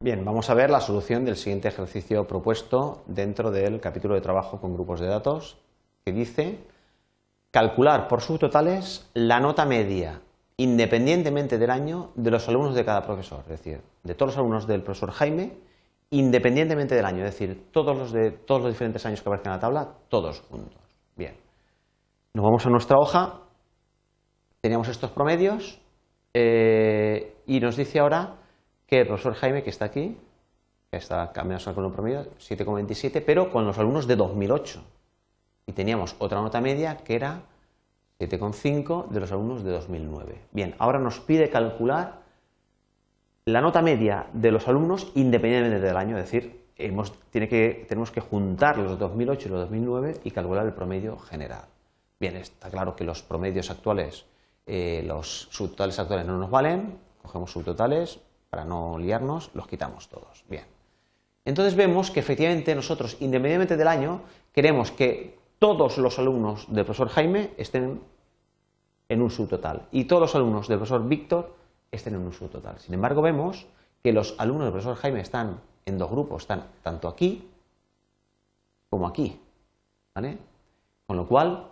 Bien, vamos a ver la solución del siguiente ejercicio propuesto dentro del capítulo de trabajo con grupos de datos, que dice calcular por subtotales la nota media independientemente del año de los alumnos de cada profesor, es decir, de todos los alumnos del profesor Jaime, independientemente del año, es decir, todos los de todos los diferentes años que aparecen en la tabla, todos juntos. Bien. Nos vamos a nuestra hoja, teníamos estos promedios eh, y nos dice ahora que el profesor Jaime, que está aquí, que está cambiando con un promedio 7,27, pero con los alumnos de 2008. Y teníamos otra nota media que era 7,5 de los alumnos de 2009. Bien, ahora nos pide calcular la nota media de los alumnos independientemente del año, es decir, tenemos que juntar los 2008 y los 2009 y calcular el promedio general. Bien, está claro que los promedios actuales, eh, los subtotales actuales no nos valen, cogemos subtotales, para no liarnos, los quitamos todos. Bien. Entonces vemos que efectivamente nosotros, independientemente del año, queremos que todos los alumnos del profesor Jaime estén en un subtotal y todos los alumnos del profesor Víctor estén en un subtotal. Sin embargo, vemos que los alumnos del profesor Jaime están en dos grupos, están tanto aquí como aquí. ¿vale? Con lo cual,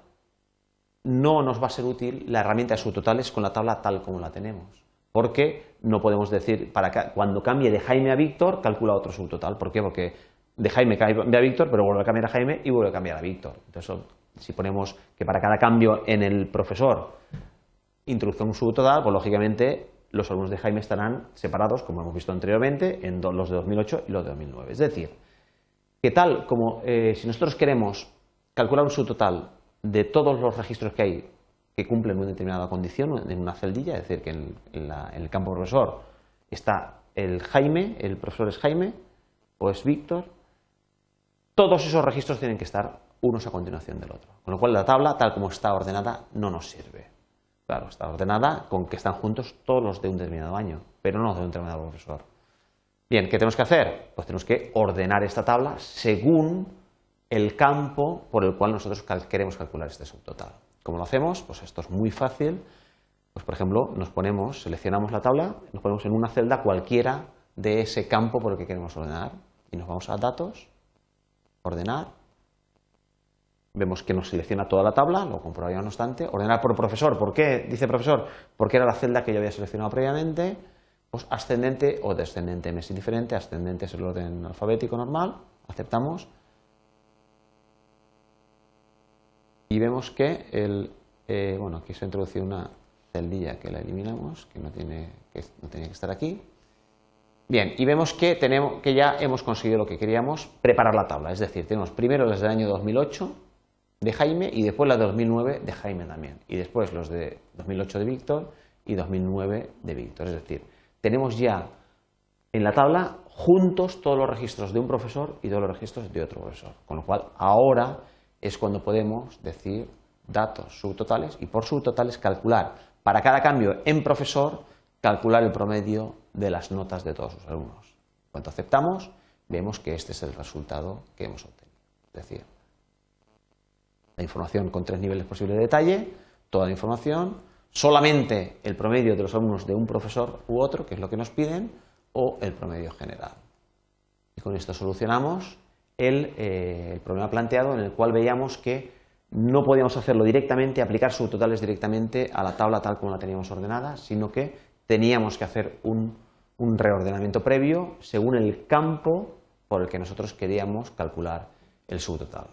no nos va a ser útil la herramienta de subtotales con la tabla tal como la tenemos porque no podemos decir, para cuando cambie de Jaime a Víctor, calcula otro subtotal. ¿Por qué? Porque de Jaime cambia a Víctor, pero vuelve a cambiar a Jaime y vuelve a cambiar a Víctor. Entonces, si ponemos que para cada cambio en el profesor introduce un subtotal, pues lógicamente los alumnos de Jaime estarán separados, como hemos visto anteriormente, en los de 2008 y los de 2009. Es decir, que tal como eh, si nosotros queremos calcular un subtotal de todos los registros que hay que cumplen una determinada condición en una celdilla, es decir, que en, el campo profesor está el Jaime, el profesor es Jaime o es Víctor, todos esos registros tienen que estar unos a continuación del otro. Con lo cual la tabla, tal como está ordenada, no nos sirve. Claro, está ordenada con que están juntos todos los de un determinado año, pero no de un determinado profesor. Bien, ¿qué tenemos que hacer? Pues tenemos que ordenar esta tabla según el campo por el cual nosotros queremos calcular este subtotal. ¿Cómo lo hacemos? Pues esto es muy fácil. Pues por ejemplo, nos ponemos, seleccionamos la tabla, nos ponemos en una celda cualquiera de ese campo por el que queremos ordenar y nos vamos a datos, ordenar, vemos que nos selecciona toda la tabla, lo comprobaríamos no obstante, ordenar por profesor, ¿por qué? Dice profesor, porque era la celda que yo había seleccionado previamente, pues ascendente o descendente, me es indiferente, ascendente es el orden alfabético normal, aceptamos, y vemos que el, eh, bueno, aquí se ha introducido una celdilla que la eliminamos, que no, tiene, que no tenía que estar aquí. Bien, y vemos que, tenemos, que ya hemos conseguido lo que queríamos, preparar la tabla. Es decir, tenemos primero las del año 2008 de Jaime y después las de 2009 de Jaime también. Y después los de 2008 de Víctor y 2009 de Víctor. Es decir, tenemos ya en la tabla juntos todos los registros de un profesor y todos los registros de otro profesor. Con lo cual, ahora es cuando podemos decir datos subtotales y por subtotales calcular para cada cambio en profesor, calcular el promedio de las notas de todos los alumnos. Cuando aceptamos, vemos que este es el resultado que hemos obtenido. Es decir, la información con tres niveles posibles de detalle, toda la información, solamente el promedio de los alumnos de un profesor u otro, que es lo que nos piden, o el promedio general. Y con esto solucionamos eh, el, problema planteado en el cual veíamos que no podíamos hacerlo directamente, aplicar subtotales directamente a la tabla tal como la teníamos ordenada, sino que teníamos que hacer un, un reordenamiento previo según el campo por el que nosotros queríamos calcular el subtotal.